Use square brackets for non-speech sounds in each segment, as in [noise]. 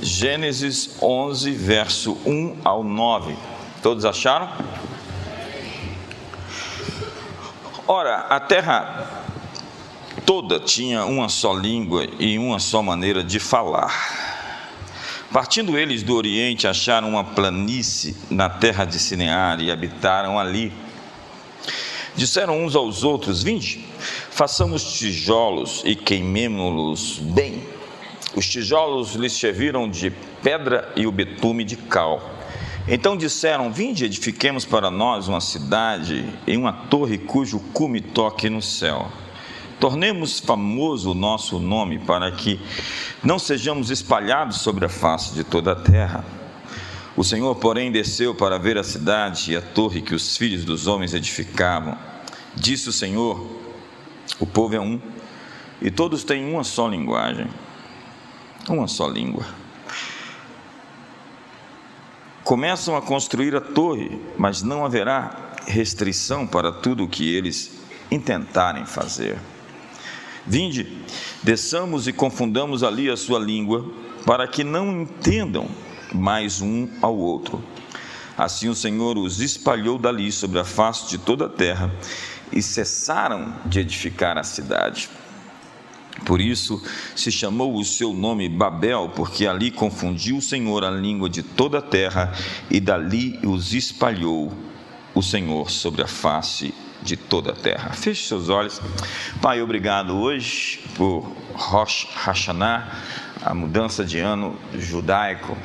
Gênesis 11, verso 1 ao 9. Todos acharam? Ora, a terra toda tinha uma só língua e uma só maneira de falar. Partindo eles do Oriente, acharam uma planície na terra de Sinear e habitaram ali. Disseram uns aos outros: Vinde, façamos tijolos e queimemo-los bem. Os tijolos lhes serviram de pedra e o betume de cal. Então disseram: Vinde, edifiquemos para nós uma cidade e uma torre cujo cume toque no céu. Tornemos famoso o nosso nome para que não sejamos espalhados sobre a face de toda a terra. O Senhor, porém, desceu para ver a cidade e a torre que os filhos dos homens edificavam. Disse o Senhor: O povo é um, e todos têm uma só linguagem uma só língua. Começam a construir a torre, mas não haverá restrição para tudo o que eles intentarem fazer. Vinde, desçamos e confundamos ali a sua língua, para que não entendam mais um ao outro. Assim o Senhor os espalhou dali sobre a face de toda a terra e cessaram de edificar a cidade. Por isso se chamou o seu nome Babel, porque ali confundiu o Senhor a língua de toda a terra e dali os espalhou o Senhor sobre a face de toda a terra. Feche seus olhos. Pai, obrigado hoje por Rosh Hashanah, a mudança de ano judaico.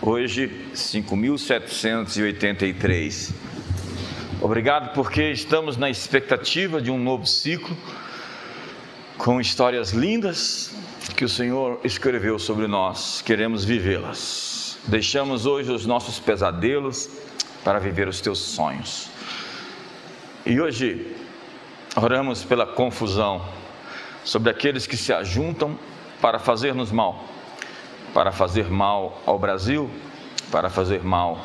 Hoje, 5783. Obrigado porque estamos na expectativa de um novo ciclo com histórias lindas que o Senhor escreveu sobre nós, queremos vivê-las. Deixamos hoje os nossos pesadelos para viver os teus sonhos. E hoje oramos pela confusão sobre aqueles que se ajuntam para fazer-nos mal, para fazer mal ao Brasil, para fazer mal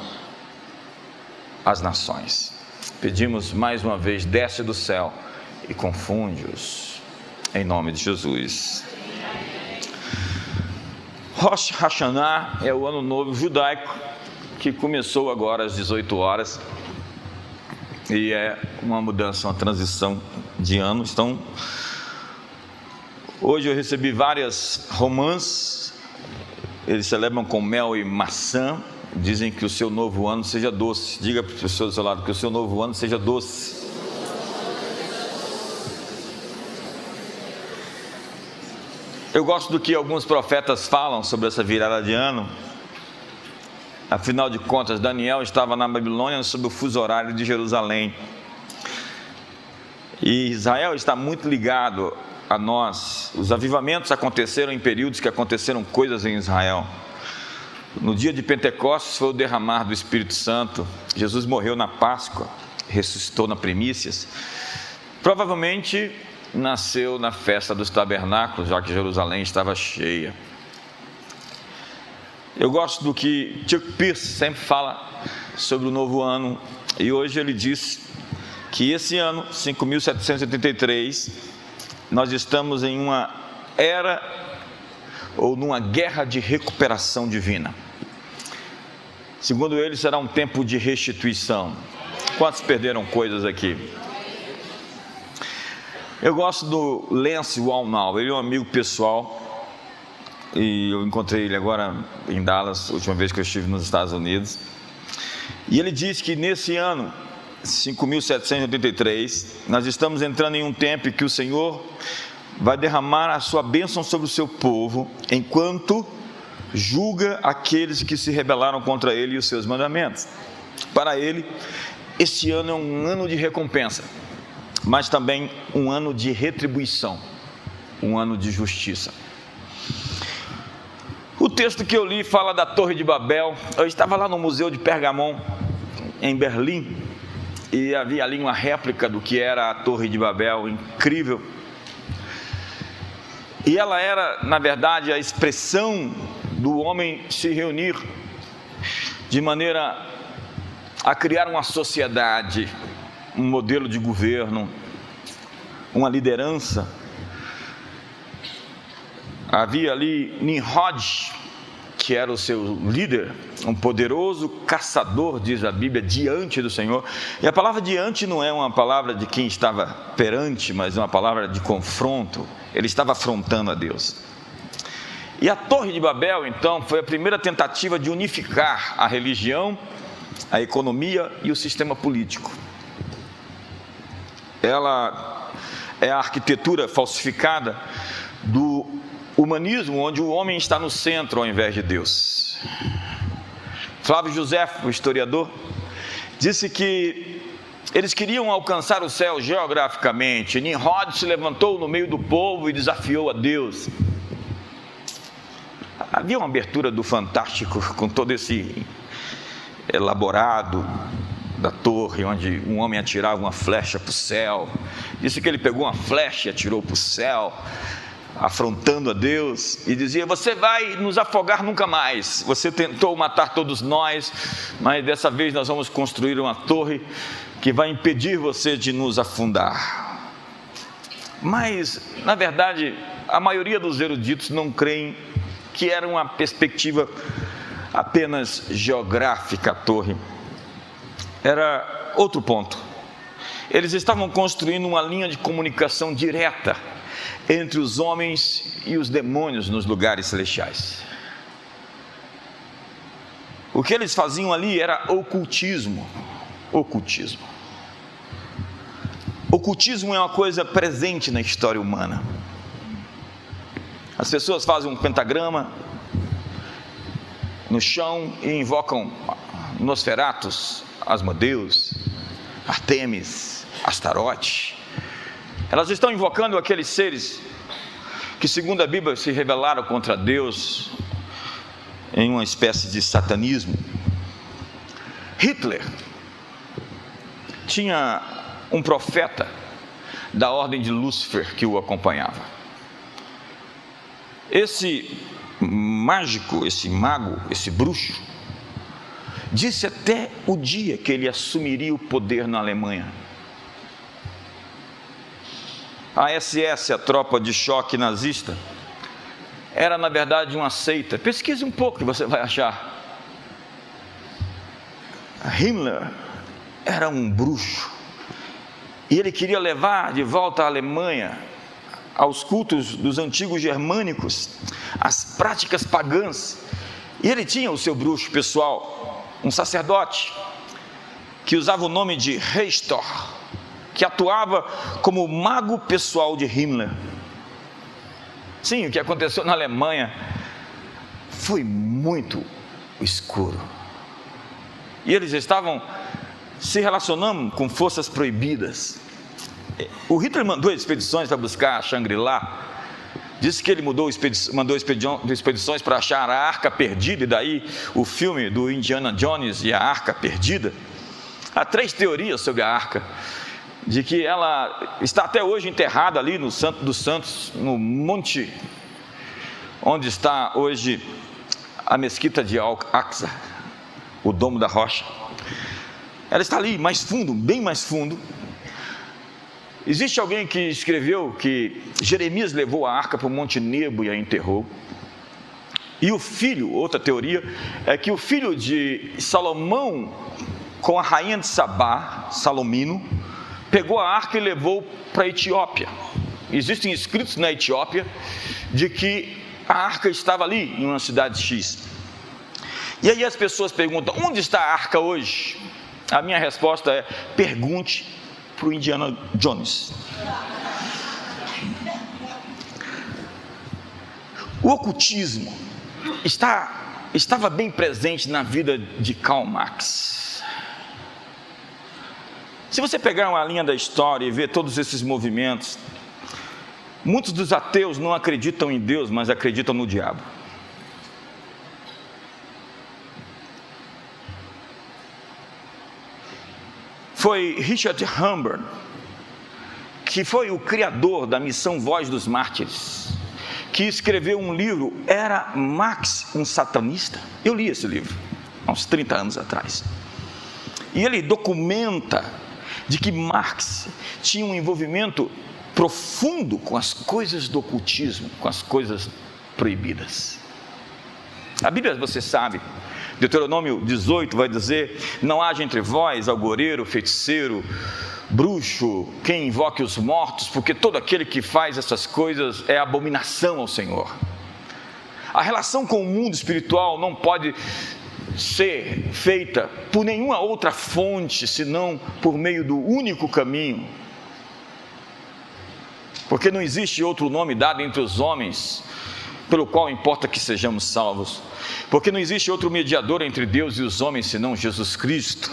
às nações. Pedimos mais uma vez, desce do céu e confunde-os em nome de Jesus. Rosh Hashanah é o ano novo judaico que começou agora às 18 horas e é uma mudança, uma transição de ano. Então, hoje eu recebi várias romãs, eles celebram com mel e maçã, dizem que o seu novo ano seja doce. Diga para as pessoas do seu lado que o seu novo ano seja doce. Eu gosto do que alguns profetas falam sobre essa virada de ano. Afinal de contas, Daniel estava na Babilônia sob o fuso horário de Jerusalém. E Israel está muito ligado a nós. Os avivamentos aconteceram em períodos que aconteceram coisas em Israel. No dia de Pentecostes foi o derramar do Espírito Santo. Jesus morreu na Páscoa, ressuscitou na primícias. Provavelmente nasceu na festa dos tabernáculos, já que Jerusalém estava cheia. Eu gosto do que Chuck Pierce sempre fala sobre o novo ano, e hoje ele diz que esse ano, 5783, nós estamos em uma era ou numa guerra de recuperação divina. Segundo ele, será um tempo de restituição. Quantos perderam coisas aqui? Eu gosto do Lance Walnall, ele é um amigo pessoal e eu encontrei ele agora em Dallas, última vez que eu estive nos Estados Unidos. E ele diz que nesse ano, 5783, nós estamos entrando em um tempo que o Senhor vai derramar a sua bênção sobre o seu povo, enquanto julga aqueles que se rebelaram contra ele e os seus mandamentos. Para ele, este ano é um ano de recompensa mas também um ano de retribuição, um ano de justiça. O texto que eu li fala da Torre de Babel. Eu estava lá no Museu de Pergamon, em Berlim, e havia ali uma réplica do que era a Torre de Babel, incrível. E ela era, na verdade, a expressão do homem se reunir de maneira a criar uma sociedade um modelo de governo, uma liderança. Havia ali Nimrod, que era o seu líder, um poderoso caçador, diz a Bíblia, diante do Senhor. E a palavra diante não é uma palavra de quem estava perante, mas uma palavra de confronto. Ele estava afrontando a Deus. E a Torre de Babel, então, foi a primeira tentativa de unificar a religião, a economia e o sistema político. Ela é a arquitetura falsificada do humanismo, onde o homem está no centro ao invés de Deus. Flávio José, o historiador, disse que eles queriam alcançar o céu geograficamente. Nimrod se levantou no meio do povo e desafiou a Deus. Havia uma abertura do fantástico com todo esse elaborado da torre, onde um homem atirava uma flecha para o céu. Disse que ele pegou uma flecha e atirou para o céu afrontando a Deus e dizia: Você vai nos afogar nunca mais. Você tentou matar todos nós, mas dessa vez nós vamos construir uma torre que vai impedir você de nos afundar. Mas, na verdade, a maioria dos eruditos não creem que era uma perspectiva apenas geográfica a torre. Era outro ponto. Eles estavam construindo uma linha de comunicação direta entre os homens e os demônios nos lugares celestiais. O que eles faziam ali era ocultismo. Ocultismo. Ocultismo é uma coisa presente na história humana. As pessoas fazem um pentagrama no chão e invocam Nosferatus, Asmodeus, Artemis, Astarote, elas estão invocando aqueles seres que, segundo a Bíblia, se rebelaram contra Deus em uma espécie de satanismo. Hitler tinha um profeta da ordem de Lúcifer que o acompanhava. Esse mágico, esse mago, esse bruxo, disse até o dia que ele assumiria o poder na Alemanha a SS, a tropa de choque nazista, era na verdade uma seita. Pesquise um pouco que você vai achar. Himmler era um bruxo e ele queria levar de volta a Alemanha aos cultos dos antigos germânicos, as práticas pagãs. E ele tinha o seu bruxo pessoal, um sacerdote, que usava o nome de Reistor que atuava como mago pessoal de Himmler. Sim, o que aconteceu na Alemanha foi muito escuro. E eles estavam se relacionando com forças proibidas. O Hitler mandou expedições para buscar Shangri-La. Disse que ele mudou, mandou expedições para achar a arca perdida, e daí o filme do Indiana Jones e a arca perdida. Há três teorias sobre a arca de que ela está até hoje enterrada ali no Santo dos Santos, no monte onde está hoje a mesquita de Al-Aqsa, o domo da rocha. Ela está ali mais fundo, bem mais fundo. Existe alguém que escreveu que Jeremias levou a arca para o Monte Nebo e a enterrou. E o filho, outra teoria, é que o filho de Salomão com a rainha de Sabá, Salomino, pegou a arca e levou para a Etiópia. Existem escritos na Etiópia de que a arca estava ali, em uma cidade X. E aí as pessoas perguntam: onde está a arca hoje? A minha resposta é: pergunte para o Indiana Jones. O ocultismo está, estava bem presente na vida de Karl Marx. Se você pegar uma linha da história e ver todos esses movimentos, muitos dos ateus não acreditam em Deus, mas acreditam no diabo. Foi Richard Humber, que foi o criador da missão Voz dos Mártires, que escreveu um livro, Era Max um satanista? Eu li esse livro, há uns 30 anos atrás. E ele documenta de que Marx tinha um envolvimento profundo com as coisas do ocultismo, com as coisas proibidas. A Bíblia, você sabe, Deuteronômio 18 vai dizer: Não haja entre vós algoreiro, feiticeiro, bruxo, quem invoque os mortos, porque todo aquele que faz essas coisas é abominação ao Senhor. A relação com o mundo espiritual não pode ser feita por nenhuma outra fonte senão por meio do único caminho. Porque não existe outro nome dado entre os homens pelo qual importa que sejamos salvos. Porque não existe outro mediador entre Deus e os homens senão Jesus Cristo.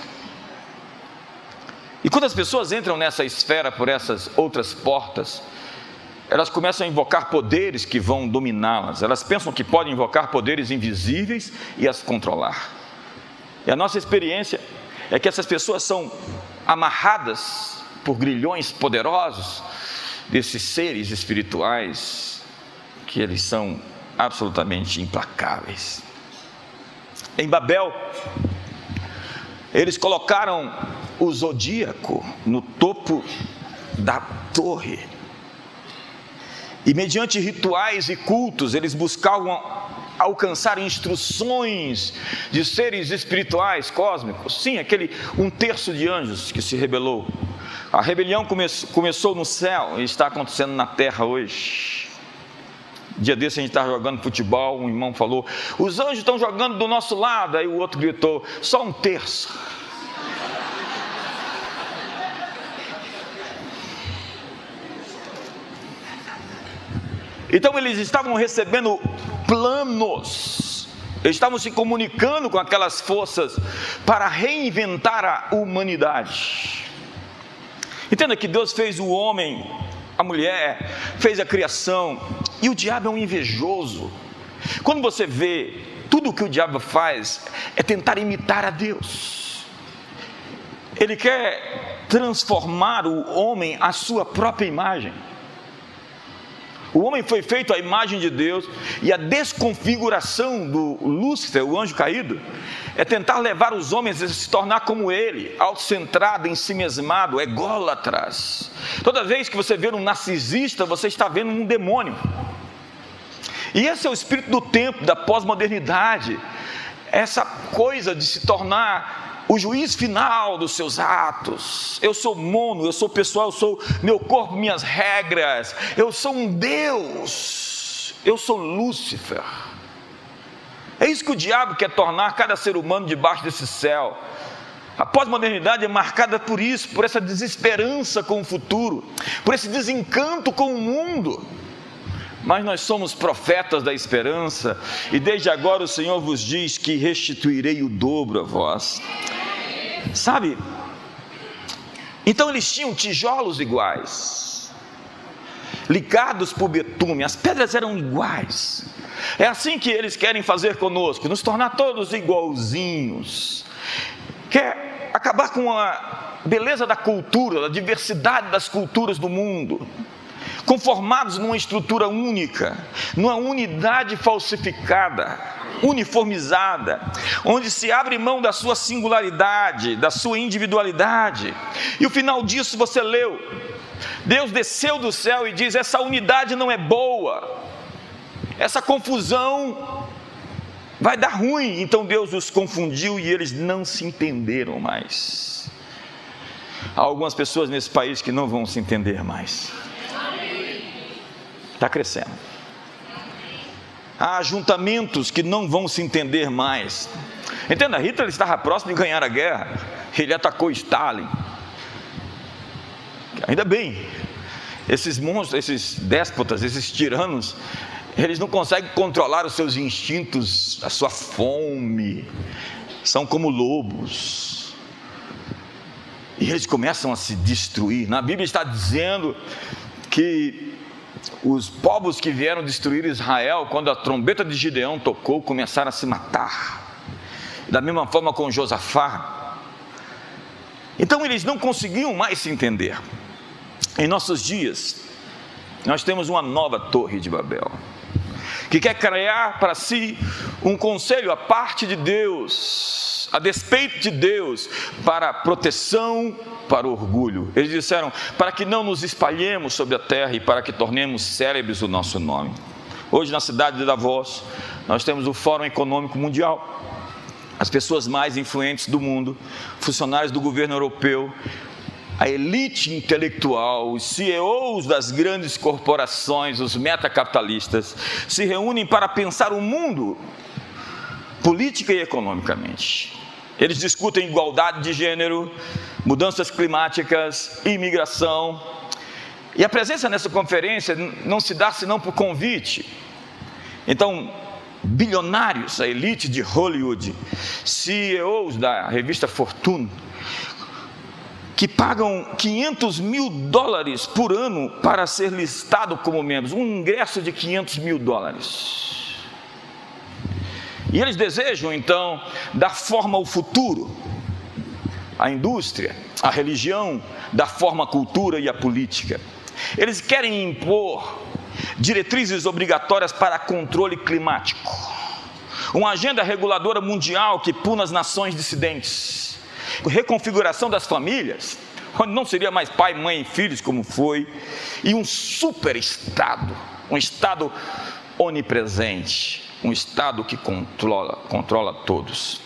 E quando as pessoas entram nessa esfera por essas outras portas, elas começam a invocar poderes que vão dominá-las. Elas pensam que podem invocar poderes invisíveis e as controlar. E a nossa experiência é que essas pessoas são amarradas por grilhões poderosos desses seres espirituais que eles são absolutamente implacáveis. Em Babel, eles colocaram o zodíaco no topo da torre e mediante rituais e cultos, eles buscavam alcançar instruções de seres espirituais cósmicos. Sim, aquele um terço de anjos que se rebelou. A rebelião come, começou no céu e está acontecendo na terra hoje. Dia desse a gente estava jogando futebol, um irmão falou: os anjos estão jogando do nosso lado. Aí o outro gritou: só um terço. Então eles estavam recebendo planos, eles estavam se comunicando com aquelas forças para reinventar a humanidade. Entenda que Deus fez o homem, a mulher, fez a criação, e o diabo é um invejoso. Quando você vê tudo o que o diabo faz é tentar imitar a Deus. Ele quer transformar o homem à sua própria imagem. O homem foi feito à imagem de Deus e a desconfiguração do Lúcifer, o anjo caído, é tentar levar os homens a se tornar como ele, autocentrado, mesmado, ególatras. Toda vez que você vê um narcisista, você está vendo um demônio. E esse é o espírito do tempo, da pós-modernidade. Essa coisa de se tornar o juiz final dos seus atos. Eu sou mono, eu sou pessoal, eu sou meu corpo, minhas regras. Eu sou um Deus. Eu sou Lúcifer. É isso que o diabo quer tornar cada ser humano debaixo desse céu. A pós-modernidade é marcada por isso, por essa desesperança com o futuro, por esse desencanto com o mundo. Mas nós somos profetas da esperança, e desde agora o Senhor vos diz que restituirei o dobro a vós. Sabe? Então eles tinham tijolos iguais, ligados por betume, as pedras eram iguais. É assim que eles querem fazer conosco, nos tornar todos igualzinhos. Quer acabar com a beleza da cultura, a diversidade das culturas do mundo conformados numa estrutura única, numa unidade falsificada, uniformizada, onde se abre mão da sua singularidade, da sua individualidade. E o final disso você leu. Deus desceu do céu e diz: essa unidade não é boa, essa confusão vai dar ruim. Então Deus os confundiu e eles não se entenderam mais. Há algumas pessoas nesse país que não vão se entender mais. Está crescendo. Há ajuntamentos que não vão se entender mais. Entenda, Hitler estava próximo de ganhar a guerra. Ele atacou Stalin. Ainda bem, esses monstros, esses déspotas, esses tiranos, eles não conseguem controlar os seus instintos, a sua fome. São como lobos. E eles começam a se destruir. Na Bíblia está dizendo que os povos que vieram destruir Israel, quando a trombeta de Gideão tocou, começaram a se matar. Da mesma forma com Josafá. Então eles não conseguiam mais se entender. Em nossos dias, nós temos uma nova torre de Babel, que quer criar para si um conselho à parte de Deus, a despeito de Deus, para proteção para orgulho. Eles disseram: para que não nos espalhemos sobre a terra e para que tornemos célebres o nosso nome. Hoje, na cidade de Davos, nós temos o Fórum Econômico Mundial. As pessoas mais influentes do mundo, funcionários do governo europeu, a elite intelectual, os CEOs das grandes corporações, os metacapitalistas, se reúnem para pensar o mundo política e economicamente. Eles discutem igualdade de gênero, mudanças climáticas, imigração. E a presença nessa conferência não se dá senão por convite. Então, bilionários, a elite de Hollywood, CEOs da revista Fortune, que pagam 500 mil dólares por ano para ser listado como membros, um ingresso de 500 mil dólares. E eles desejam então dar forma ao futuro, a indústria, a religião, da forma a cultura e a política. Eles querem impor diretrizes obrigatórias para controle climático, uma agenda reguladora mundial que puna as nações dissidentes reconfiguração das famílias, onde não seria mais pai, mãe e filhos como foi, e um super Estado, um Estado onipresente, um Estado que controla, controla todos.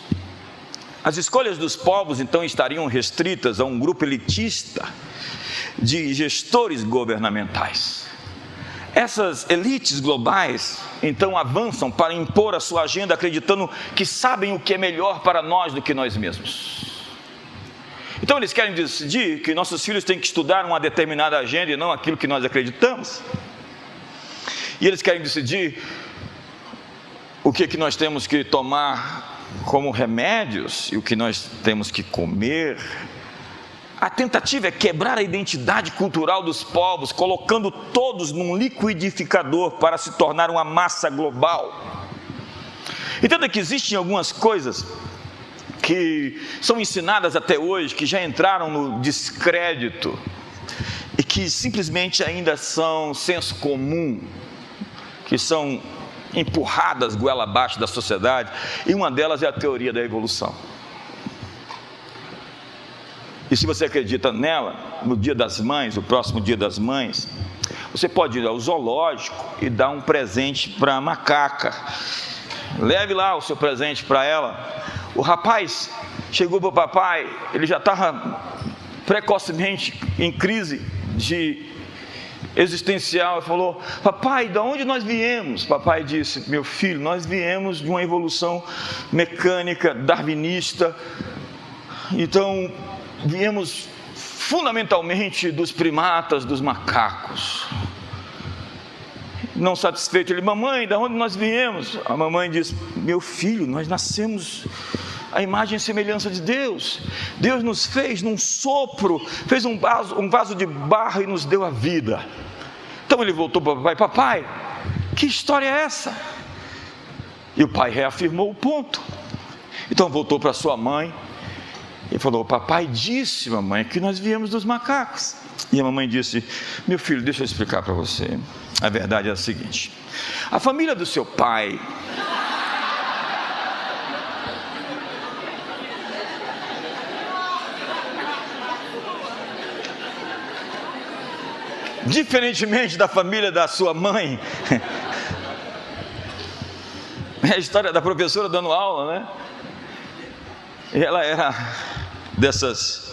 As escolhas dos povos então estariam restritas a um grupo elitista de gestores governamentais. Essas elites globais então avançam para impor a sua agenda acreditando que sabem o que é melhor para nós do que nós mesmos. Então eles querem decidir que nossos filhos têm que estudar uma determinada agenda e não aquilo que nós acreditamos. E eles querem decidir o que, que nós temos que tomar como remédios e o que nós temos que comer. A tentativa é quebrar a identidade cultural dos povos, colocando todos num liquidificador para se tornar uma massa global. Entenda que existem algumas coisas que são ensinadas até hoje, que já entraram no descrédito e que simplesmente ainda são senso comum, que são empurradas goela abaixo da sociedade, e uma delas é a teoria da evolução. E se você acredita nela, no dia das mães, o próximo dia das mães, você pode ir ao zoológico e dar um presente para a macaca. Leve lá o seu presente para ela o rapaz chegou para o papai, ele já estava precocemente em crise de existencial e falou: Papai, de onde nós viemos? Papai disse: Meu filho, nós viemos de uma evolução mecânica, darwinista. Então, viemos fundamentalmente dos primatas, dos macacos. Não satisfeito, ele: Mamãe, de onde nós viemos? A mamãe disse: Meu filho, nós nascemos a imagem e semelhança de Deus. Deus nos fez num sopro, fez um vaso, um vaso de barro e nos deu a vida. Então ele voltou para o papai: Papai, que história é essa? E o pai reafirmou o ponto. Então voltou para sua mãe e falou: Papai disse, mamãe, que nós viemos dos macacos. E a mamãe disse: Meu filho, deixa eu explicar para você. A verdade é a seguinte: a família do seu pai diferentemente da família da sua mãe. [laughs] É a história da professora dando aula, né? Ela era dessas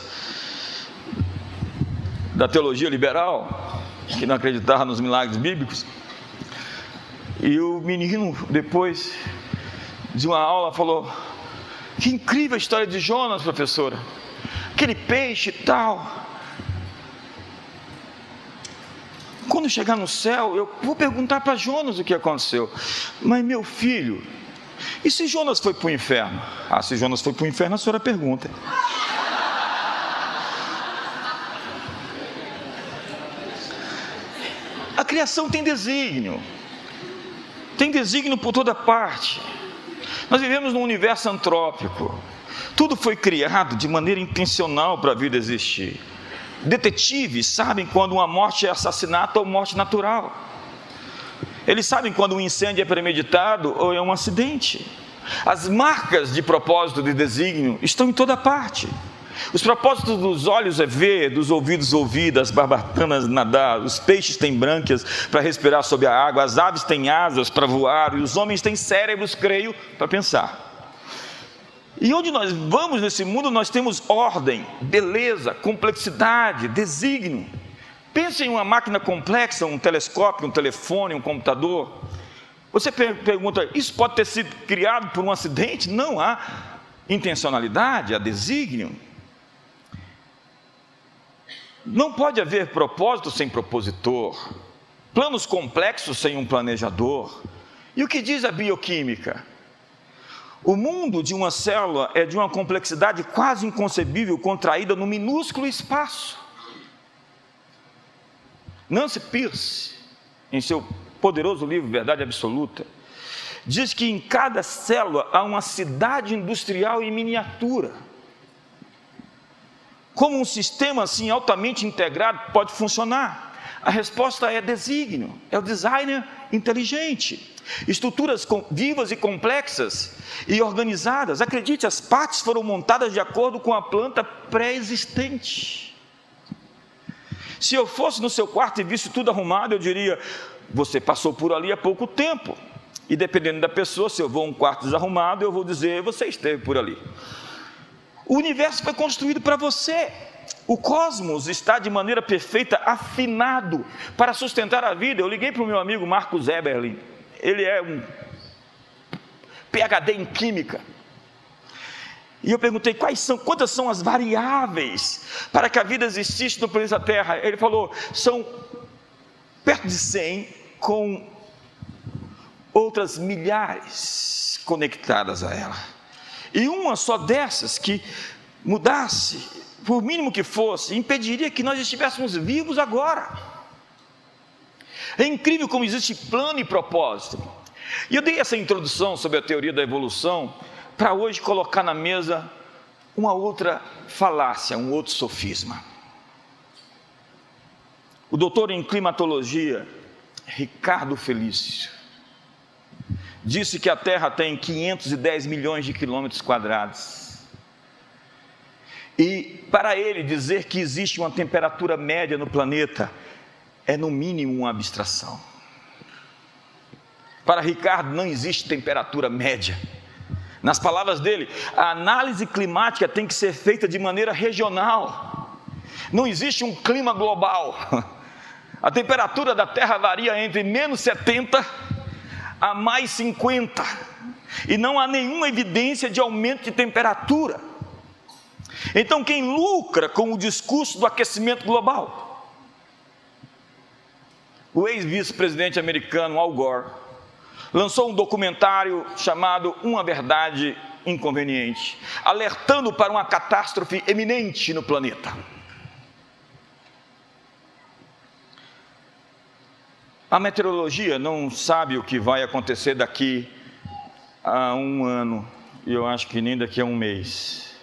da teologia liberal, que não acreditava nos milagres bíblicos. E o menino, depois de uma aula, falou: Que incrível a história de Jonas, professora. Aquele peixe e tal. Quando chegar no céu, eu vou perguntar para Jonas o que aconteceu. Mas meu filho, e se Jonas foi para o inferno? Ah, se Jonas foi para o inferno, a senhora pergunta. Criação tem desígnio, tem desígnio por toda parte. Nós vivemos num universo antrópico. Tudo foi criado de maneira intencional para a vida existir. Detetives sabem quando uma morte é assassinato ou morte natural. Eles sabem quando um incêndio é premeditado ou é um acidente. As marcas de propósito de desígnio estão em toda parte. Os propósitos dos olhos é ver, dos ouvidos ouvir, das barbatanas nadar, os peixes têm brânquias para respirar sob a água, as aves têm asas para voar, e os homens têm cérebros, creio, para pensar. E onde nós vamos nesse mundo, nós temos ordem, beleza, complexidade, desígnio. Pense em uma máquina complexa, um telescópio, um telefone, um computador. Você pergunta, isso pode ter sido criado por um acidente? Não há intencionalidade, há desígnio. Não pode haver propósito sem propositor, planos complexos sem um planejador. E o que diz a bioquímica? O mundo de uma célula é de uma complexidade quase inconcebível, contraída no minúsculo espaço. Nancy Pierce, em seu poderoso livro Verdade Absoluta, diz que em cada célula há uma cidade industrial em miniatura. Como um sistema assim altamente integrado pode funcionar? A resposta é desígnio, é o designer inteligente. Estruturas vivas e complexas e organizadas. Acredite, as partes foram montadas de acordo com a planta pré-existente. Se eu fosse no seu quarto e visse tudo arrumado, eu diria: você passou por ali há pouco tempo. E dependendo da pessoa, se eu vou a um quarto desarrumado, eu vou dizer: você esteve por ali. O universo foi construído para você. O cosmos está de maneira perfeita afinado para sustentar a vida. Eu liguei para o meu amigo Marcos Eberlin. Ele é um PhD em química. E eu perguntei quais são, quantas são as variáveis para que a vida existisse no planeta Terra. Ele falou, são perto de 100 com outras milhares conectadas a ela. E uma só dessas que mudasse, por mínimo que fosse, impediria que nós estivéssemos vivos agora. É incrível como existe plano e propósito. E eu dei essa introdução sobre a teoria da evolução para hoje colocar na mesa uma outra falácia, um outro sofisma. O doutor em climatologia, Ricardo Felício, disse que a Terra tem 510 milhões de quilômetros quadrados. E para ele dizer que existe uma temperatura média no planeta é no mínimo uma abstração. Para Ricardo não existe temperatura média. Nas palavras dele, a análise climática tem que ser feita de maneira regional. Não existe um clima global. [laughs] A temperatura da Terra varia entre menos 70 a mais 50. E não há nenhuma evidência de aumento de temperatura. Então, quem lucra com o discurso do aquecimento global? O ex-vice-presidente americano Al Gore lançou um documentário chamado Uma Verdade Inconveniente, alertando para uma catástrofe eminente no planeta. A meteorologia não sabe o que vai acontecer daqui a um ano, e eu acho que nem daqui a um mês.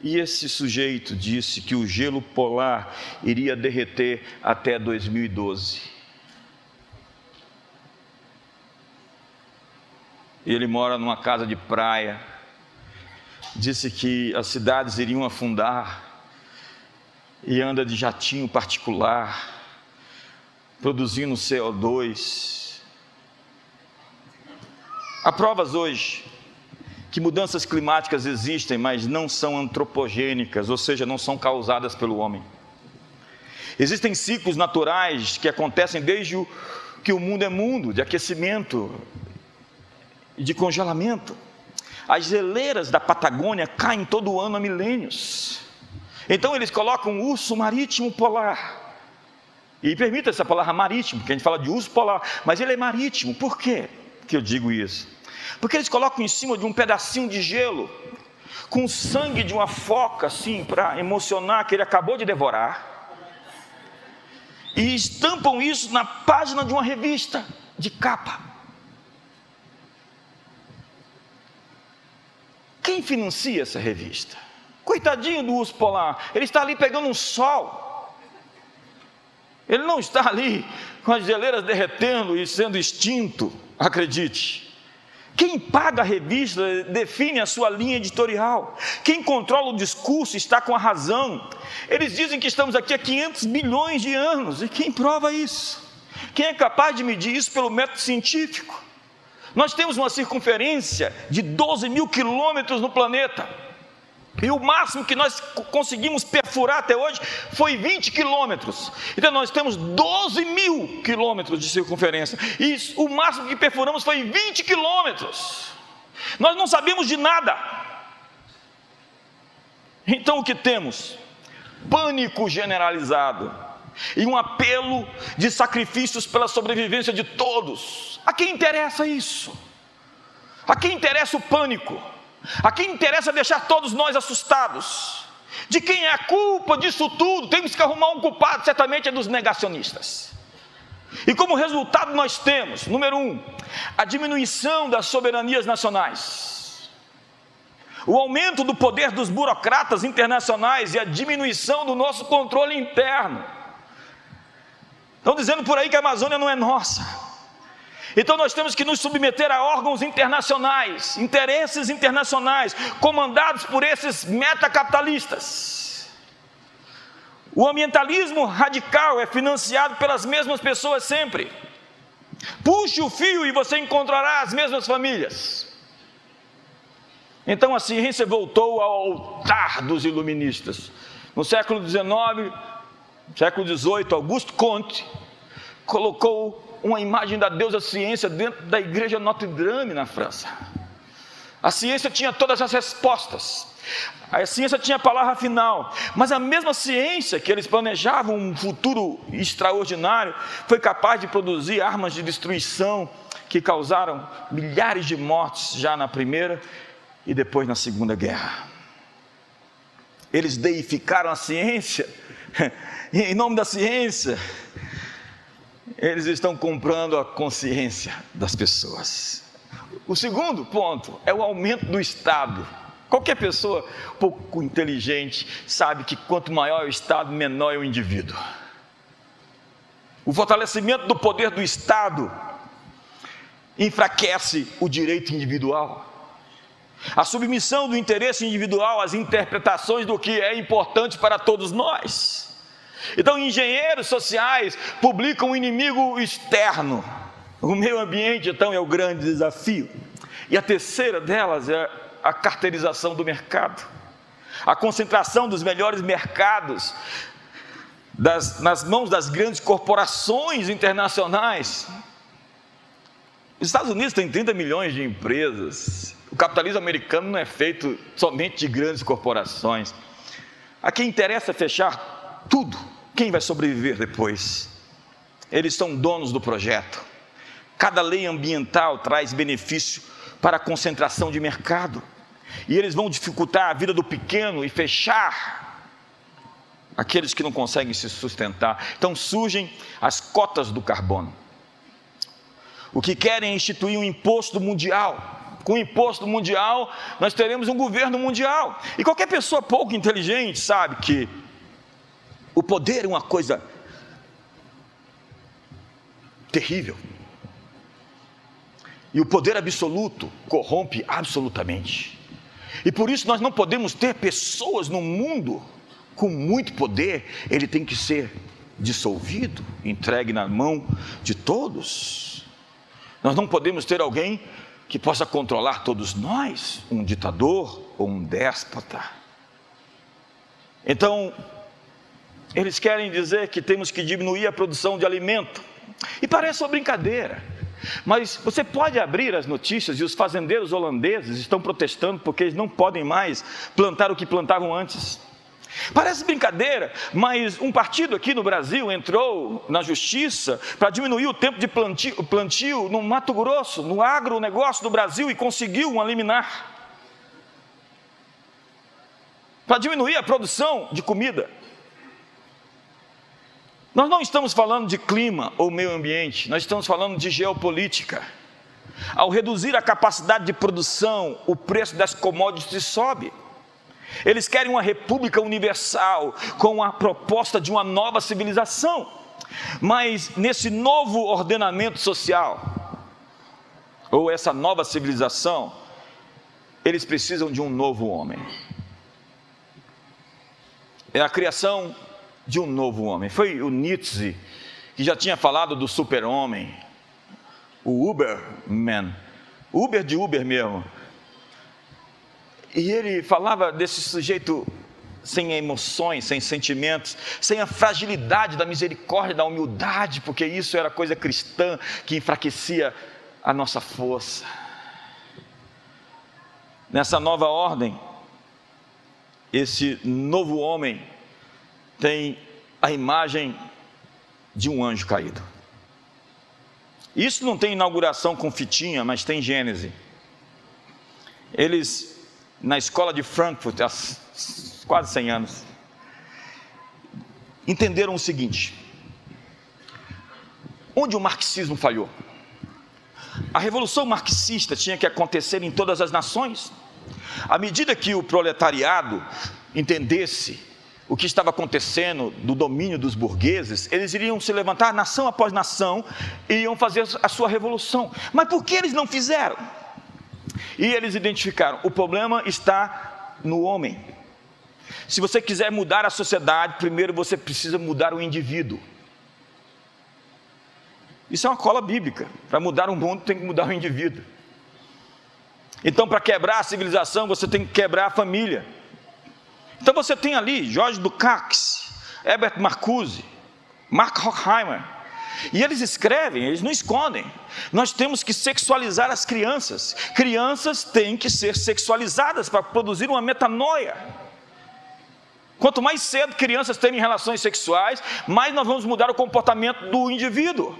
E esse sujeito disse que o gelo polar iria derreter até 2012. Ele mora numa casa de praia. Disse que as cidades iriam afundar e anda de jatinho particular, produzindo CO2. Há provas hoje que mudanças climáticas existem, mas não são antropogênicas, ou seja, não são causadas pelo homem. Existem ciclos naturais que acontecem desde o, que o mundo é mundo, de aquecimento, e de congelamento. As geleiras da Patagônia caem todo ano há milênios. Então eles colocam um urso marítimo polar. E permita essa palavra marítimo, porque a gente fala de urso polar, mas ele é marítimo. Por quê que eu digo isso? Porque eles colocam em cima de um pedacinho de gelo, com sangue de uma foca, assim, para emocionar que ele acabou de devorar, e estampam isso na página de uma revista, de capa. Quem financia essa revista? Coitadinho do urso polar, ele está ali pegando um sol. Ele não está ali com as geleiras derretendo e sendo extinto, acredite. Quem paga a revista define a sua linha editorial. Quem controla o discurso está com a razão. Eles dizem que estamos aqui há 500 milhões de anos. E quem prova isso? Quem é capaz de medir isso pelo método científico? Nós temos uma circunferência de 12 mil quilômetros no planeta. E o máximo que nós conseguimos perfurar até hoje foi 20 quilômetros. Então nós temos 12 mil quilômetros de circunferência. E o máximo que perfuramos foi 20 quilômetros. Nós não sabemos de nada. Então o que temos? Pânico generalizado e um apelo de sacrifícios pela sobrevivência de todos. A quem interessa isso? A quem interessa o pânico? A quem interessa deixar todos nós assustados? De quem é a culpa disso tudo? Temos que arrumar um culpado, certamente é dos negacionistas. E como resultado, nós temos, número um, a diminuição das soberanias nacionais, o aumento do poder dos burocratas internacionais e a diminuição do nosso controle interno. Estão dizendo por aí que a Amazônia não é nossa. Então nós temos que nos submeter a órgãos internacionais, interesses internacionais, comandados por esses metacapitalistas. O ambientalismo radical é financiado pelas mesmas pessoas sempre. Puxe o fio e você encontrará as mesmas famílias. Então a ciência voltou ao altar dos iluministas. No século XIX, século XVIII, Augusto Comte colocou uma imagem da deusa ciência dentro da igreja Notre Dame na França. A ciência tinha todas as respostas. A ciência tinha a palavra final, mas a mesma ciência que eles planejavam um futuro extraordinário foi capaz de produzir armas de destruição que causaram milhares de mortes já na primeira e depois na segunda guerra. Eles deificaram a ciência, [laughs] em nome da ciência, eles estão comprando a consciência das pessoas. O segundo ponto é o aumento do Estado. Qualquer pessoa pouco inteligente sabe que quanto maior é o Estado, menor é o indivíduo. O fortalecimento do poder do Estado enfraquece o direito individual. A submissão do interesse individual às interpretações do que é importante para todos nós. Então, engenheiros sociais publicam um inimigo externo. O meio ambiente, então, é o grande desafio. E a terceira delas é a carteirização do mercado, a concentração dos melhores mercados das, nas mãos das grandes corporações internacionais. Os Estados Unidos têm 30 milhões de empresas. O capitalismo americano não é feito somente de grandes corporações. A quem interessa fechar tudo quem vai sobreviver depois? Eles são donos do projeto. Cada lei ambiental traz benefício para a concentração de mercado. E eles vão dificultar a vida do pequeno e fechar aqueles que não conseguem se sustentar. Então surgem as cotas do carbono. O que querem é instituir um imposto mundial. Com o imposto mundial, nós teremos um governo mundial. E qualquer pessoa pouco inteligente sabe que o poder é uma coisa terrível. E o poder absoluto corrompe absolutamente. E por isso nós não podemos ter pessoas no mundo com muito poder, ele tem que ser dissolvido, entregue na mão de todos. Nós não podemos ter alguém que possa controlar todos nós, um ditador ou um déspota. Então, eles querem dizer que temos que diminuir a produção de alimento. E parece uma brincadeira. Mas você pode abrir as notícias e os fazendeiros holandeses estão protestando porque eles não podem mais plantar o que plantavam antes. Parece brincadeira, mas um partido aqui no Brasil entrou na justiça para diminuir o tempo de plantio, plantio no Mato Grosso, no agronegócio do Brasil e conseguiu um liminar. Para diminuir a produção de comida. Nós não estamos falando de clima ou meio ambiente, nós estamos falando de geopolítica. Ao reduzir a capacidade de produção, o preço das commodities sobe. Eles querem uma república universal com a proposta de uma nova civilização. Mas nesse novo ordenamento social, ou essa nova civilização, eles precisam de um novo homem. É a criação de um novo homem. Foi o Nietzsche que já tinha falado do super-homem, o Uberman, Uber de Uber mesmo. E ele falava desse sujeito sem emoções, sem sentimentos, sem a fragilidade da misericórdia, da humildade, porque isso era coisa cristã que enfraquecia a nossa força. Nessa nova ordem, esse novo homem tem a imagem de um anjo caído. Isso não tem inauguração com fitinha, mas tem Gênese. Eles, na escola de Frankfurt, há quase 100 anos, entenderam o seguinte: onde o marxismo falhou? A revolução marxista tinha que acontecer em todas as nações. À medida que o proletariado entendesse o que estava acontecendo do domínio dos burgueses, eles iriam se levantar nação após nação e iam fazer a sua revolução. Mas por que eles não fizeram? E eles identificaram: o problema está no homem. Se você quiser mudar a sociedade, primeiro você precisa mudar o indivíduo. Isso é uma cola bíblica. Para mudar o mundo, tem que mudar o indivíduo. Então, para quebrar a civilização, você tem que quebrar a família. Então você tem ali Jorge Lukács, Herbert Marcuse, Mark Horkheimer, e eles escrevem, eles não escondem. Nós temos que sexualizar as crianças. Crianças têm que ser sexualizadas para produzir uma metanoia. Quanto mais cedo crianças terem relações sexuais, mais nós vamos mudar o comportamento do indivíduo.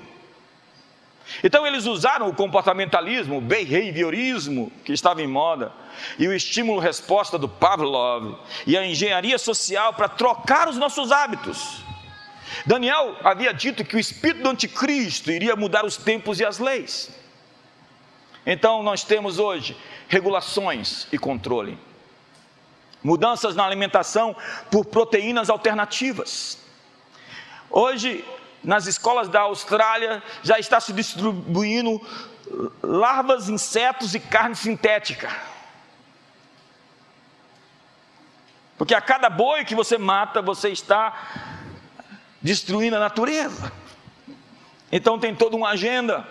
Então eles usaram o comportamentalismo, o behaviorismo que estava em moda, e o estímulo-resposta do Pavlov, e a engenharia social para trocar os nossos hábitos. Daniel havia dito que o espírito do anticristo iria mudar os tempos e as leis. Então nós temos hoje regulações e controle. Mudanças na alimentação por proteínas alternativas. Hoje nas escolas da Austrália já está se distribuindo larvas, insetos e carne sintética. Porque a cada boi que você mata, você está destruindo a natureza. Então tem toda uma agenda.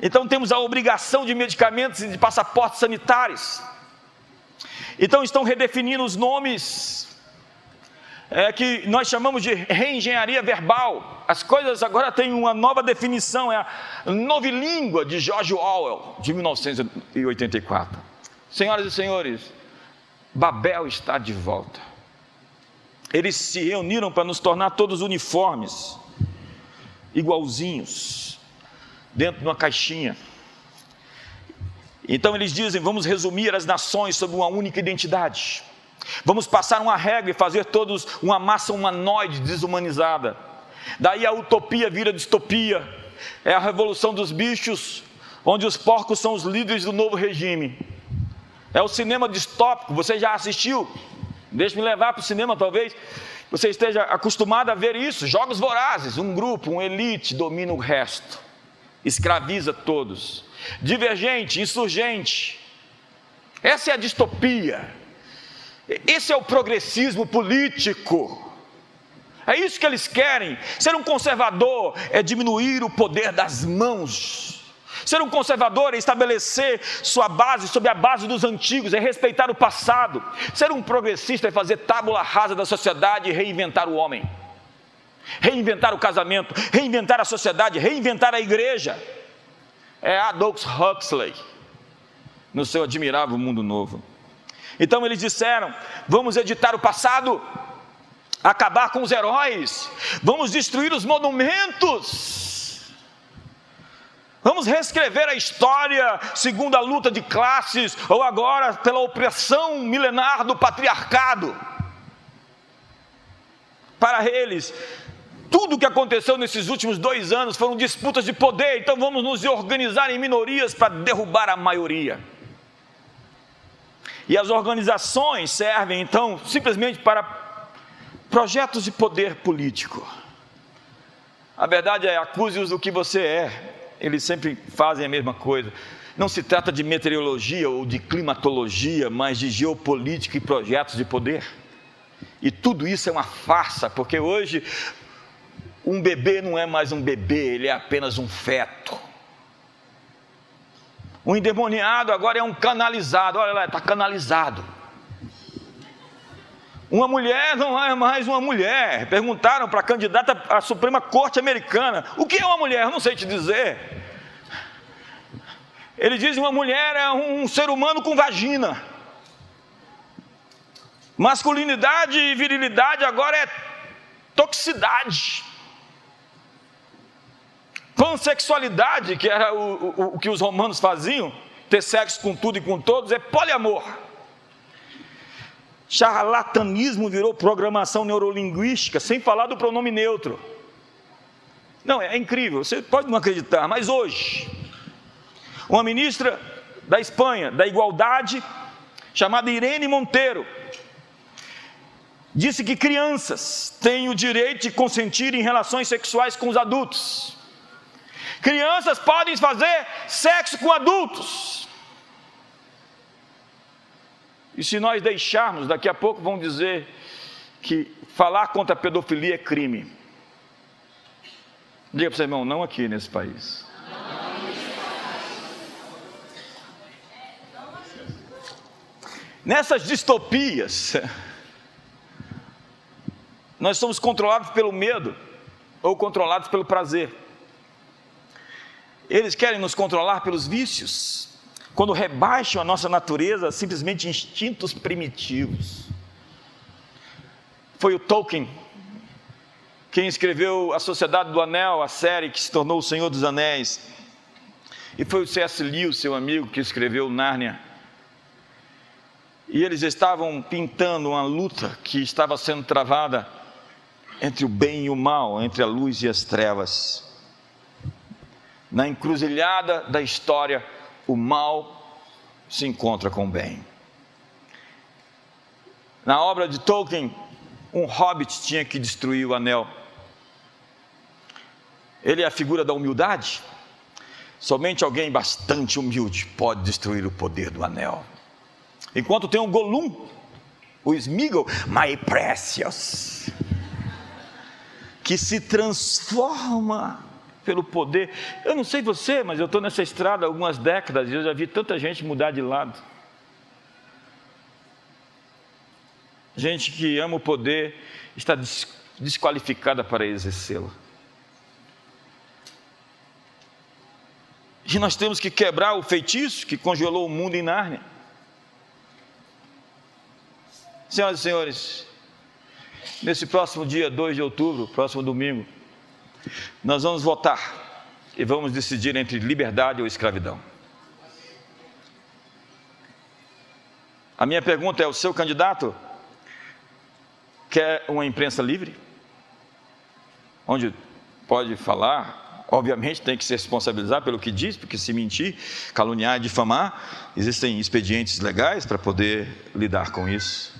Então temos a obrigação de medicamentos e de passaportes sanitários. Então estão redefinindo os nomes é, que nós chamamos de reengenharia verbal. As coisas agora têm uma nova definição, é a novilíngua de George Orwell, de 1984. Senhoras e senhores, Babel está de volta. Eles se reuniram para nos tornar todos uniformes, igualzinhos, dentro de uma caixinha. Então eles dizem: vamos resumir as nações sob uma única identidade. Vamos passar uma regra e fazer todos uma massa humanoide desumanizada. Daí a utopia vira distopia. É a revolução dos bichos, onde os porcos são os líderes do novo regime. É o cinema distópico. Você já assistiu? Deixe-me levar para o cinema, talvez. Você esteja acostumado a ver isso. Jogos vorazes. Um grupo, um elite domina o resto. Escraviza todos. Divergente, insurgente. Essa é a distopia. Esse é o progressismo político. É isso que eles querem. Ser um conservador é diminuir o poder das mãos. Ser um conservador é estabelecer sua base sobre a base dos antigos, é respeitar o passado. Ser um progressista é fazer tábula rasa da sociedade e reinventar o homem. Reinventar o casamento, reinventar a sociedade, reinventar a igreja. É Adolf Huxley, no seu admirável Mundo Novo. Então eles disseram: vamos editar o passado, acabar com os heróis, vamos destruir os monumentos, vamos reescrever a história segundo a luta de classes, ou agora pela opressão milenar do patriarcado. Para eles, tudo o que aconteceu nesses últimos dois anos foram disputas de poder, então vamos nos organizar em minorias para derrubar a maioria. E as organizações servem então simplesmente para projetos de poder político. A verdade é: acuse-os do que você é. eles sempre fazem a mesma coisa. Não se trata de meteorologia ou de climatologia, mas de geopolítica e projetos de poder. E tudo isso é uma farsa, porque hoje um bebê não é mais um bebê, ele é apenas um feto. O endemoniado agora é um canalizado, olha lá, está canalizado. Uma mulher não é mais uma mulher. Perguntaram para a candidata à Suprema Corte Americana: o que é uma mulher? Eu não sei te dizer. Ele diz: uma mulher é um ser humano com vagina. Masculinidade e virilidade agora é toxicidade. Pansexualidade, que era o, o, o que os romanos faziam, ter sexo com tudo e com todos, é poliamor. Charlatanismo virou programação neurolinguística, sem falar do pronome neutro. Não, é incrível, você pode não acreditar, mas hoje, uma ministra da Espanha, da Igualdade, chamada Irene Monteiro, disse que crianças têm o direito de consentir em relações sexuais com os adultos. Crianças podem fazer sexo com adultos. E se nós deixarmos, daqui a pouco vão dizer que falar contra a pedofilia é crime. Diga para o seu irmão, não aqui nesse país. Nessas distopias, [laughs] nós somos controlados pelo medo ou controlados pelo prazer. Eles querem nos controlar pelos vícios, quando rebaixam a nossa natureza simplesmente instintos primitivos. Foi o Tolkien quem escreveu A Sociedade do Anel, a série que se tornou O Senhor dos Anéis. E foi o C.S. Lewis, seu amigo, que escreveu Nárnia. E eles estavam pintando uma luta que estava sendo travada entre o bem e o mal, entre a luz e as trevas. Na encruzilhada da história, o mal se encontra com o bem. Na obra de Tolkien, um hobbit tinha que destruir o anel. Ele é a figura da humildade. Somente alguém bastante humilde pode destruir o poder do anel. Enquanto tem um Golum, o Smeagol, my precious, que se transforma pelo poder. Eu não sei você, mas eu estou nessa estrada há algumas décadas e eu já vi tanta gente mudar de lado. Gente que ama o poder está desqualificada para exercê-lo. E nós temos que quebrar o feitiço que congelou o mundo em Nárnia. Senhoras e senhores, nesse próximo dia 2 de outubro, próximo domingo, nós vamos votar e vamos decidir entre liberdade ou escravidão. A minha pergunta é: o seu candidato quer uma imprensa livre? Onde pode falar, obviamente tem que se responsabilizar pelo que diz, porque se mentir, caluniar difamar, existem expedientes legais para poder lidar com isso.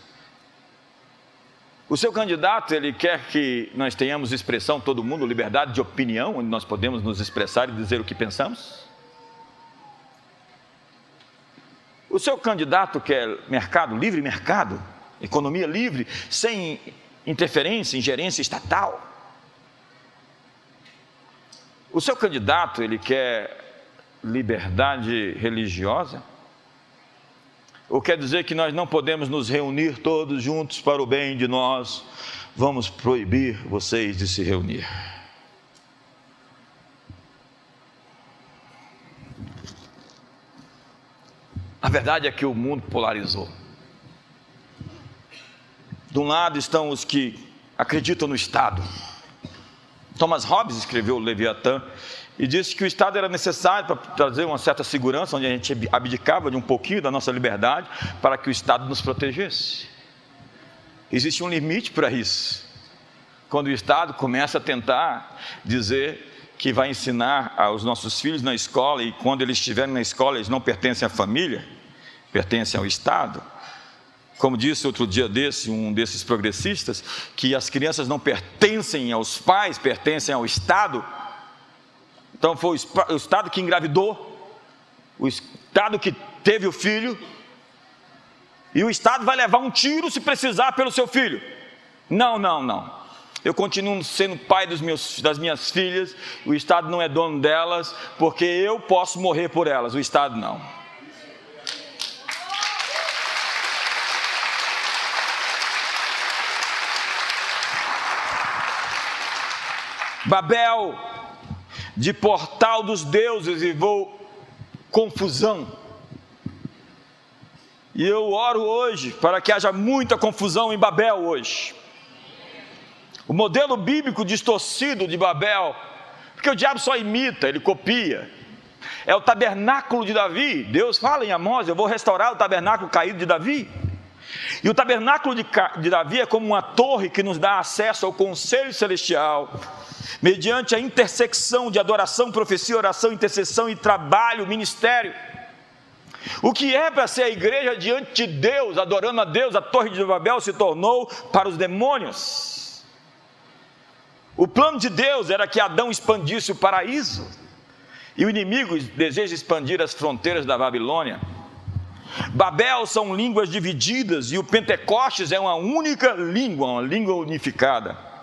O seu candidato, ele quer que nós tenhamos expressão, todo mundo, liberdade de opinião, onde nós podemos nos expressar e dizer o que pensamos? O seu candidato quer mercado, livre mercado, economia livre, sem interferência, ingerência estatal? O seu candidato, ele quer liberdade religiosa? Ou quer dizer que nós não podemos nos reunir todos juntos para o bem de nós? Vamos proibir vocês de se reunir. A verdade é que o mundo polarizou. De um lado estão os que acreditam no Estado. Thomas Hobbes escreveu o Leviatã e disse que o Estado era necessário para trazer uma certa segurança, onde a gente abdicava de um pouquinho da nossa liberdade, para que o Estado nos protegesse. Existe um limite para isso. Quando o Estado começa a tentar dizer que vai ensinar aos nossos filhos na escola, e quando eles estiverem na escola, eles não pertencem à família, pertencem ao Estado. Como disse outro dia desse, um desses progressistas, que as crianças não pertencem aos pais, pertencem ao Estado Então foi o Estado que engravidou, o Estado que teve o filho, e o Estado vai levar um tiro se precisar pelo seu filho. Não, não, não. Eu continuo sendo pai meus, das minhas filhas, o Estado não é dono delas, porque eu posso morrer por elas, o Estado não. Babel, de portal dos deuses, e vou confusão. E eu oro hoje para que haja muita confusão em Babel hoje. O modelo bíblico distorcido de Babel, porque o diabo só imita, ele copia. É o tabernáculo de Davi. Deus fala em Amós: Eu vou restaurar o tabernáculo caído de Davi. E o tabernáculo de, de Davi é como uma torre que nos dá acesso ao conselho celestial, mediante a intersecção de adoração, profecia, oração, intercessão e trabalho, ministério. O que é para ser a igreja diante de Deus, adorando a Deus, a Torre de Babel se tornou para os demônios. O plano de Deus era que Adão expandisse o paraíso, e o inimigo deseja expandir as fronteiras da Babilônia. Babel são línguas divididas e o Pentecostes é uma única língua, uma língua unificada.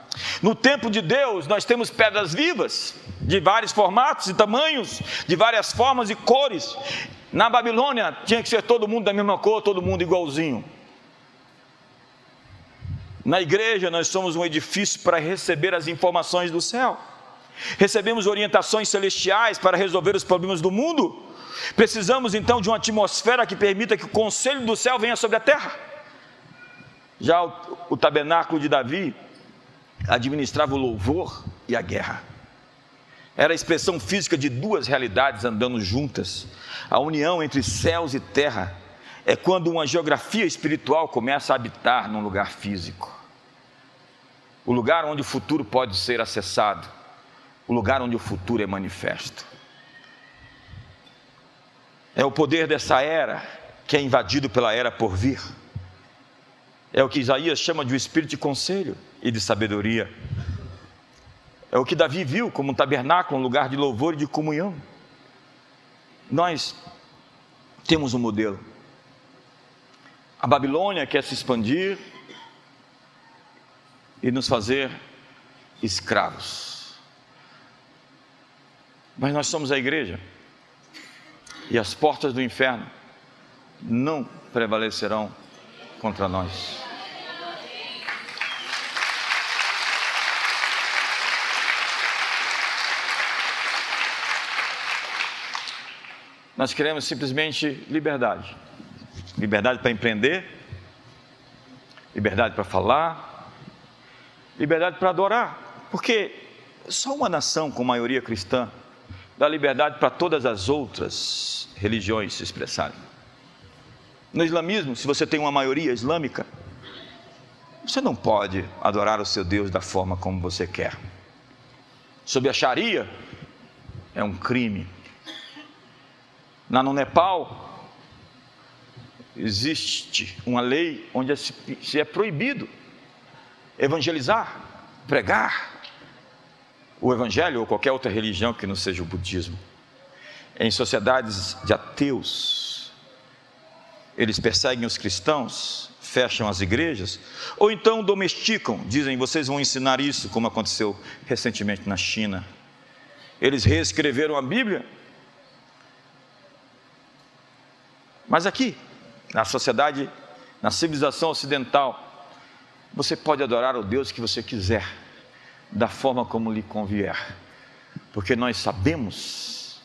No tempo de Deus, nós temos pedras vivas, de vários formatos e tamanhos, de várias formas e cores. Na Babilônia, tinha que ser todo mundo da mesma cor, todo mundo igualzinho. Na igreja, nós somos um edifício para receber as informações do céu. Recebemos orientações celestiais para resolver os problemas do mundo. Precisamos então de uma atmosfera que permita que o conselho do céu venha sobre a terra. Já o, o tabernáculo de Davi administrava o louvor e a guerra. Era a expressão física de duas realidades andando juntas. A união entre céus e terra é quando uma geografia espiritual começa a habitar num lugar físico. O lugar onde o futuro pode ser acessado, o lugar onde o futuro é manifesto. É o poder dessa era que é invadido pela era por vir. É o que Isaías chama de um espírito de conselho e de sabedoria. É o que Davi viu como um tabernáculo, um lugar de louvor e de comunhão. Nós temos um modelo. A Babilônia quer se expandir e nos fazer escravos. Mas nós somos a igreja e as portas do inferno não prevalecerão contra nós. Nós queremos simplesmente liberdade. Liberdade para empreender, liberdade para falar, liberdade para adorar. Porque só uma nação com maioria cristã dá liberdade para todas as outras religiões se expressarem. No islamismo, se você tem uma maioria islâmica, você não pode adorar o seu Deus da forma como você quer. Sob a Sharia, é um crime. Lá no Nepal, existe uma lei onde se é proibido evangelizar, pregar, o Evangelho ou qualquer outra religião que não seja o budismo. Em sociedades de ateus, eles perseguem os cristãos, fecham as igrejas, ou então domesticam, dizem, vocês vão ensinar isso, como aconteceu recentemente na China. Eles reescreveram a Bíblia, mas aqui, na sociedade, na civilização ocidental, você pode adorar o Deus que você quiser da forma como lhe convier, porque nós sabemos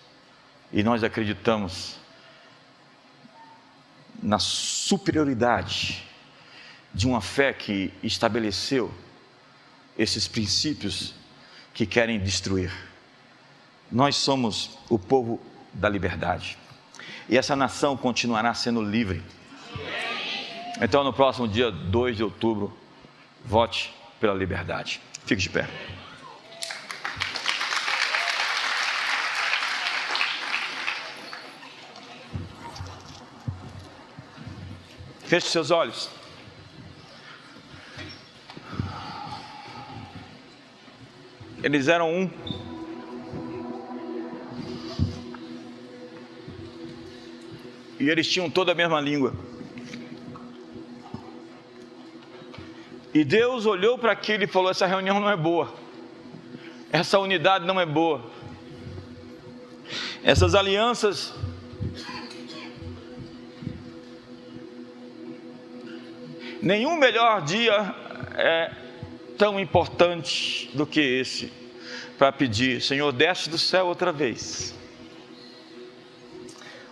e nós acreditamos na superioridade de uma fé que estabeleceu esses princípios que querem destruir. Nós somos o povo da liberdade. E essa nação continuará sendo livre. Então, no próximo dia 2 de outubro, vote pela liberdade. Fique de pé. Feche seus olhos. Eles eram um. E eles tinham toda a mesma língua. E Deus olhou para aquilo e falou: essa reunião não é boa. Essa unidade não é boa. Essas alianças Nenhum melhor dia é tão importante do que esse para pedir: Senhor, desce do céu outra vez.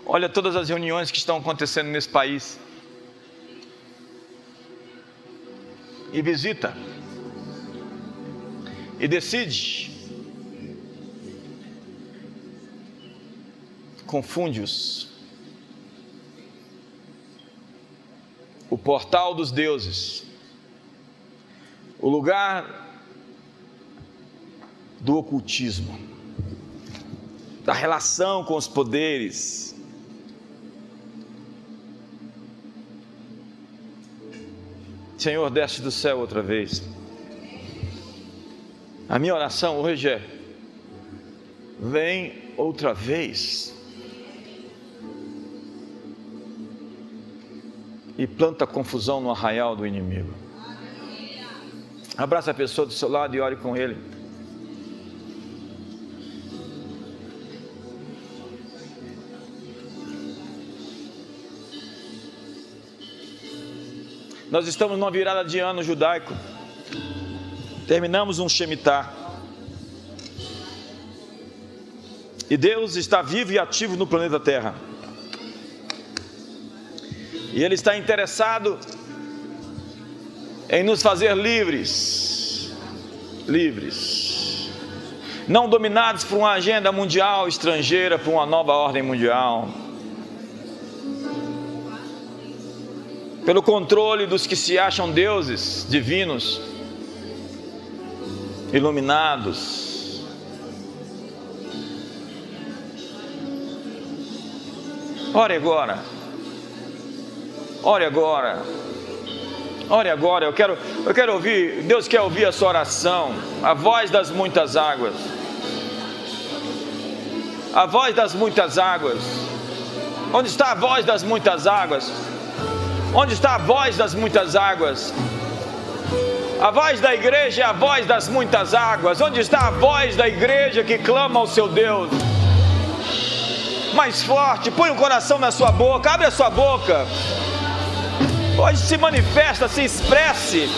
Olha todas as reuniões que estão acontecendo nesse país. E visita. E decide. Confunde-os. Portal dos deuses. O lugar do ocultismo, da relação com os poderes, Senhor, desce do céu outra vez. A minha oração hoje é: vem outra vez. E planta confusão no arraial do inimigo. Abraça a pessoa do seu lado e ore com ele. Nós estamos numa virada de ano judaico. Terminamos um Shemitah. E Deus está vivo e ativo no planeta Terra. E Ele está interessado em nos fazer livres. Livres. Não dominados por uma agenda mundial estrangeira, por uma nova ordem mundial pelo controle dos que se acham deuses divinos, iluminados. Ore agora. Ore agora. Ore agora. Eu quero, eu quero ouvir. Deus quer ouvir a sua oração. A voz das muitas águas. A voz das muitas águas. Onde está a voz das muitas águas? Onde está a voz das muitas águas? A voz da igreja é a voz das muitas águas. Onde está a voz da igreja que clama ao seu Deus? Mais forte, põe o coração na sua boca, abre a sua boca. Hoje se manifesta, se expresse.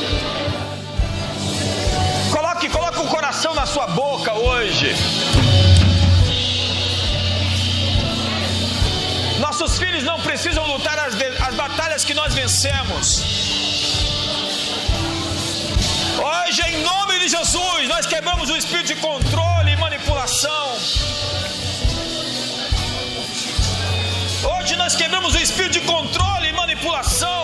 Coloque, coloque o coração na sua boca hoje. Nossos filhos não precisam lutar as, as batalhas que nós vencemos. Hoje, em nome de Jesus, nós quebramos o espírito de controle e manipulação. Hoje nós quebramos o espírito de controle e manipulação.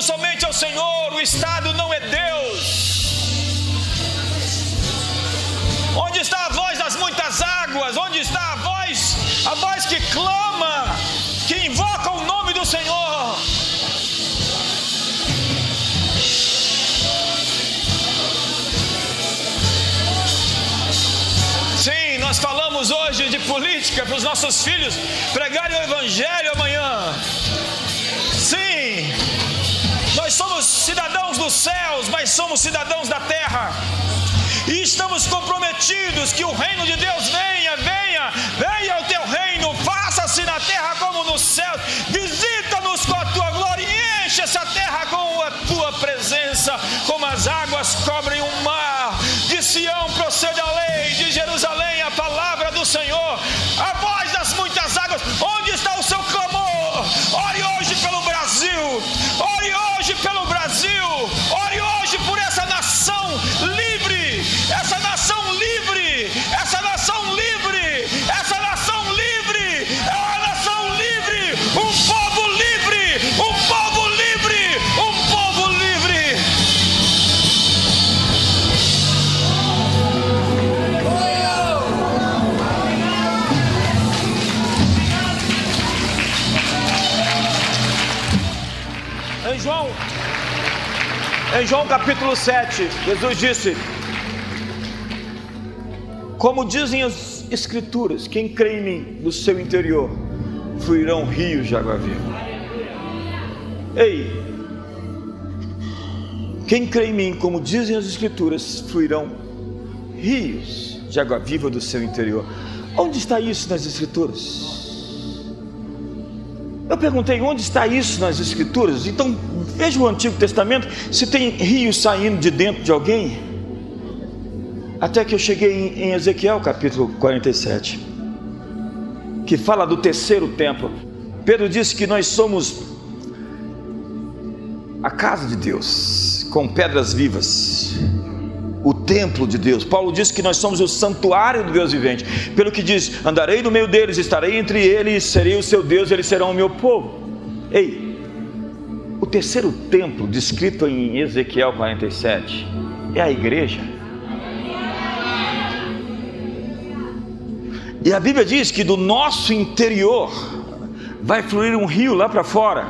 Somente ao Senhor, o Estado não é Deus. Onde está a voz das muitas águas? Onde está a voz, a voz que clama, que invoca o nome do Senhor? Sim, nós falamos hoje de política para os nossos filhos pregarem o Evangelho amanhã. Nós somos cidadãos dos céus, mas somos cidadãos da terra. E estamos comprometidos que o reino de Deus venha, venha, venha o teu reino, faça-se na terra como no céu, João capítulo 7, Jesus disse: como dizem os, Escrituras, quem crê em mim, do seu interior, fluirão rios de água viva. Ei, quem crê em mim, como dizem as Escrituras, fluirão rios de água viva do seu interior. Onde está isso nas Escrituras? Eu perguntei onde está isso nas Escrituras. Então veja o Antigo Testamento se tem rios saindo de dentro de alguém. Até que eu cheguei em Ezequiel capítulo 47, que fala do terceiro templo. Pedro disse que nós somos a casa de Deus, com pedras vivas o templo de Deus. Paulo diz que nós somos o santuário do Deus vivente. Pelo que diz: andarei no meio deles, estarei entre eles, serei o seu Deus, eles serão o meu povo. Ei, o terceiro templo descrito em Ezequiel 47 é a igreja. E a Bíblia diz que do nosso interior vai fluir um rio lá para fora.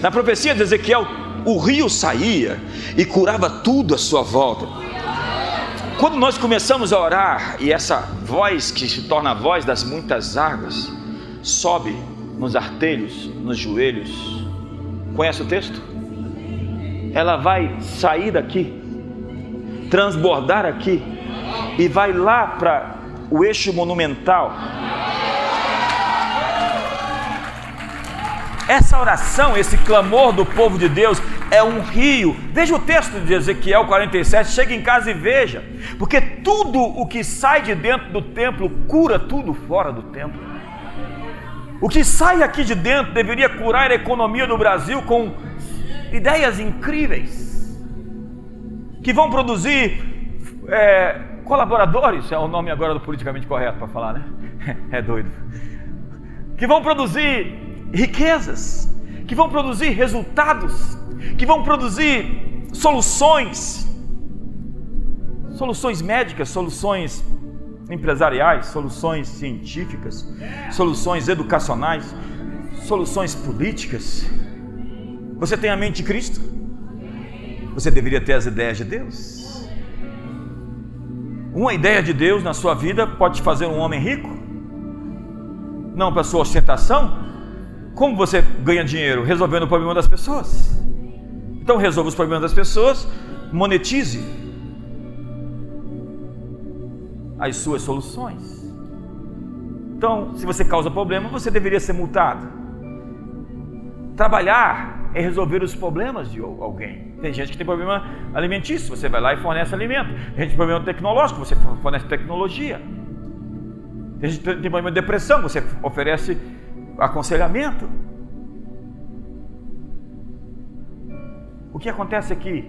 Na profecia de Ezequiel, o rio saía e curava tudo à sua volta. Quando nós começamos a orar e essa voz que se torna a voz das muitas águas sobe nos artelhos, nos joelhos, conhece o texto? Ela vai sair daqui, transbordar aqui e vai lá para o eixo monumental. Essa oração, esse clamor do povo de Deus, é um rio. Veja o texto de Ezequiel 47, chega em casa e veja, porque tudo o que sai de dentro do templo cura tudo fora do templo. O que sai aqui de dentro deveria curar a economia do Brasil com ideias incríveis que vão produzir é, colaboradores, é o nome agora do politicamente correto para falar, né? [laughs] É doido. Que vão produzir riquezas, que vão produzir resultados que vão produzir soluções, soluções médicas, soluções empresariais, soluções científicas, soluções educacionais, soluções políticas. Você tem a mente de Cristo? Você deveria ter as ideias de Deus. Uma ideia de Deus na sua vida pode fazer um homem rico? Não para sua ostentação? Como você ganha dinheiro? Resolvendo o problema das pessoas. Então resolva os problemas das pessoas, monetize as suas soluções. Então, se você causa problema, você deveria ser multado. Trabalhar é resolver os problemas de alguém. Tem gente que tem problema alimentício, você vai lá e fornece alimento. Tem gente que tem problema tecnológico, você fornece tecnologia. Tem gente que tem problema de depressão, você oferece aconselhamento. O que acontece aqui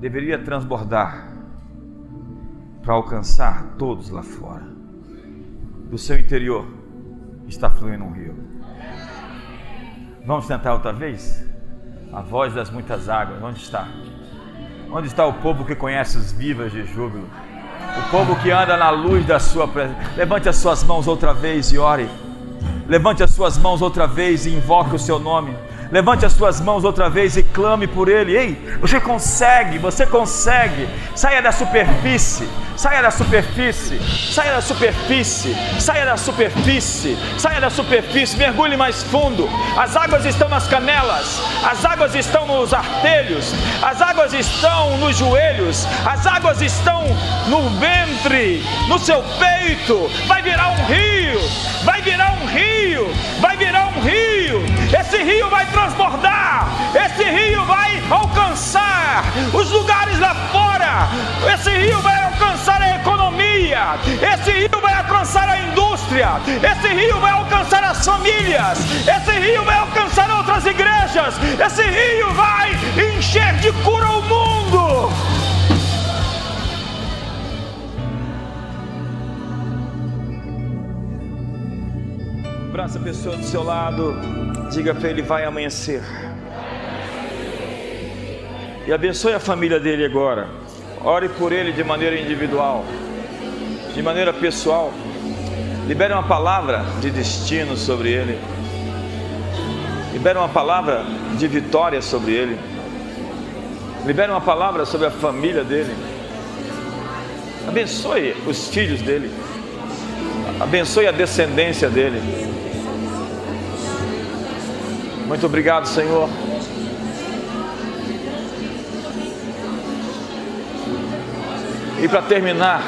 deveria transbordar para alcançar todos lá fora. Do seu interior está fluindo um rio. Vamos tentar outra vez? A voz das muitas águas, onde está? Onde está o povo que conhece os vivas de júbilo? O povo que anda na luz da sua presença. Levante as suas mãos outra vez e ore. Levante as suas mãos outra vez e invoque o seu nome. Levante as suas mãos outra vez e clame por Ele. Ei, você consegue, você consegue. Saia da superfície, saia da superfície, saia da superfície, saia da superfície, saia da superfície, mergulhe mais fundo. As águas estão nas canelas, as águas estão nos artelhos, as águas estão nos joelhos, as águas estão no ventre, no seu peito. Vai virar um rio, vai virar um rio, vai virar um rio. Esse rio vai transbordar, esse rio vai alcançar os lugares lá fora, esse rio vai alcançar a economia, esse rio vai alcançar a indústria, esse rio vai alcançar as famílias, esse rio vai alcançar outras igrejas, esse rio vai encher de cura o mundo. Abraça a pessoa do seu lado, diga para ele: vai amanhecer. E abençoe a família dele agora. Ore por ele de maneira individual, de maneira pessoal. Libere uma palavra de destino sobre ele. Libere uma palavra de vitória sobre ele. Libere uma palavra sobre a família dele. Abençoe os filhos dele Abençoe a descendência dele. Muito obrigado, Senhor. E para terminar,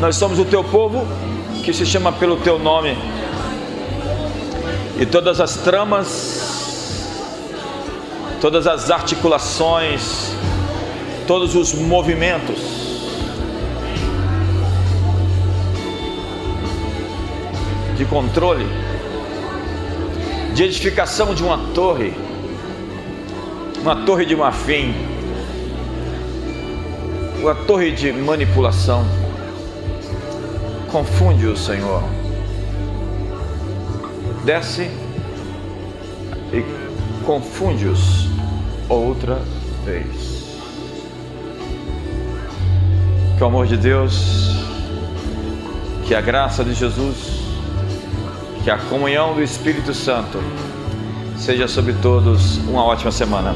nós somos o teu povo que se chama pelo teu nome. E todas as tramas, todas as articulações, todos os movimentos de controle, de edificação de uma torre, uma torre de marfim, uma torre de manipulação. Confunde o Senhor. Desce e confunde-os outra vez. Que o amor de Deus, que a graça de Jesus, que a comunhão do Espírito Santo seja sobre todos uma ótima semana.